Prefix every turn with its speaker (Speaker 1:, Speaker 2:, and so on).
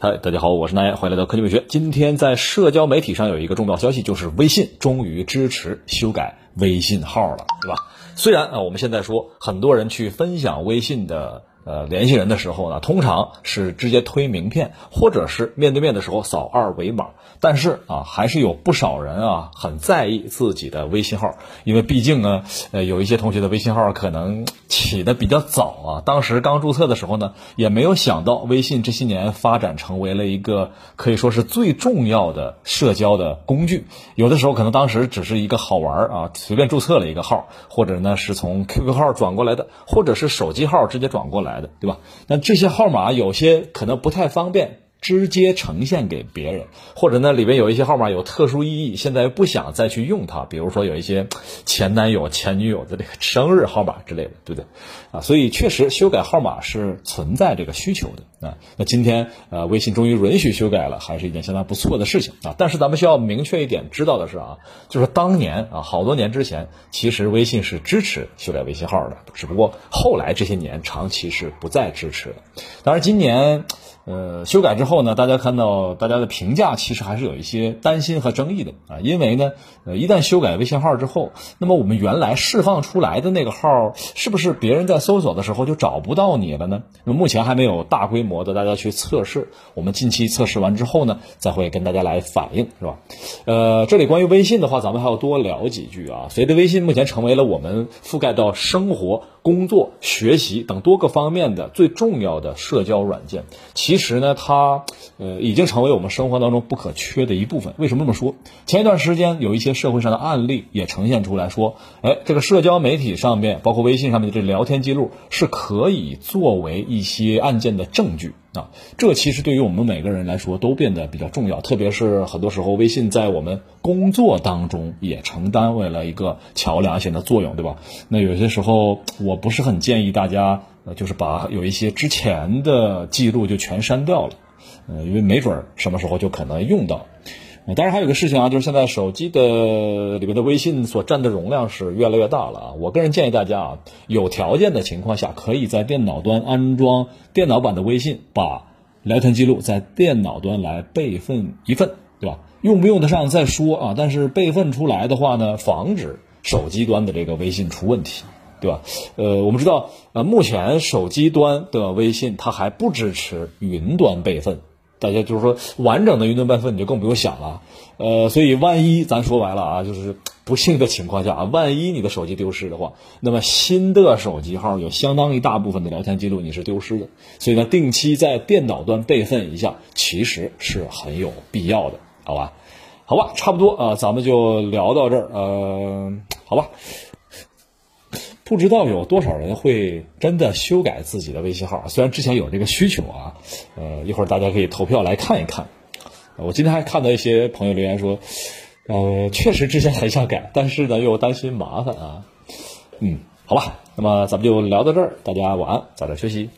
Speaker 1: 嗨，大家好，我是南岩，欢迎来到科技美学。今天在社交媒体上有一个重要消息，就是微信终于支持修改微信号了，对吧？虽然啊，我们现在说很多人去分享微信的。呃，联系人的时候呢，通常是直接推名片，或者是面对面的时候扫二维码。但是啊，还是有不少人啊很在意自己的微信号，因为毕竟呢，呃，有一些同学的微信号可能起的比较早啊，当时刚注册的时候呢，也没有想到微信这些年发展成为了一个可以说是最重要的社交的工具。有的时候可能当时只是一个好玩啊，随便注册了一个号，或者呢是从 QQ 号转过来的，或者是手机号直接转过来。对吧？那这些号码有些可能不太方便。直接呈现给别人，或者呢里边有一些号码有特殊意义，现在不想再去用它，比如说有一些前男友、前女友的这个生日号码之类的，对不对？啊，所以确实修改号码是存在这个需求的啊。那今天呃微信终于允许修改了，还是一件相当不错的事情啊。但是咱们需要明确一点，知道的是啊，就是当年啊好多年之前，其实微信是支持修改微信号的，只不过后来这些年长期是不再支持了。当然今年。呃，修改之后后呢，大家看到大家的评价其实还是有一些担心和争议的啊，因为呢，呃，一旦修改微信号之后，那么我们原来释放出来的那个号，是不是别人在搜索的时候就找不到你了呢？那么目前还没有大规模的大家去测试，我们近期测试完之后呢，再会跟大家来反映，是吧？呃，这里关于微信的话，咱们还要多聊几句啊。随着微信目前成为了我们覆盖到生活。工作、学习等多个方面的最重要的社交软件，其实呢，它呃已经成为我们生活当中不可缺的一部分。为什么这么说？前一段时间有一些社会上的案例也呈现出来说，哎，这个社交媒体上面，包括微信上面的这聊天记录是可以作为一些案件的证据。啊，这其实对于我们每个人来说都变得比较重要，特别是很多时候，微信在我们工作当中也承担为了一个桥梁性的作用，对吧？那有些时候，我不是很建议大家，呃，就是把有一些之前的记录就全删掉了，呃，因为没准什么时候就可能用到。当然还有个事情啊，就是现在手机的里面的微信所占的容量是越来越大了啊。我个人建议大家啊，有条件的情况下，可以在电脑端安装电脑版的微信，把聊天记录在电脑端来备份一份，对吧？用不用得上再说啊。但是备份出来的话呢，防止手机端的这个微信出问题，对吧？呃，我们知道，呃，目前手机端的微信它还不支持云端备份。大家就是说，完整的云端备份你就更不用想了，呃，所以万一咱说白了啊，就是不幸的情况下啊，万一你的手机丢失的话，那么新的手机号有相当一大部分的聊天记录你是丢失的，所以呢，定期在电脑端备份一下，其实是很有必要的，好吧？好吧，差不多啊，咱们就聊到这儿，呃，好吧。不知道有多少人会真的修改自己的微信号，虽然之前有这个需求啊，呃，一会儿大家可以投票来看一看。我今天还看到一些朋友留言说，呃，确实之前很想改，但是呢又担心麻烦啊。嗯，好吧，那么咱们就聊到这儿，大家晚安，早点休息。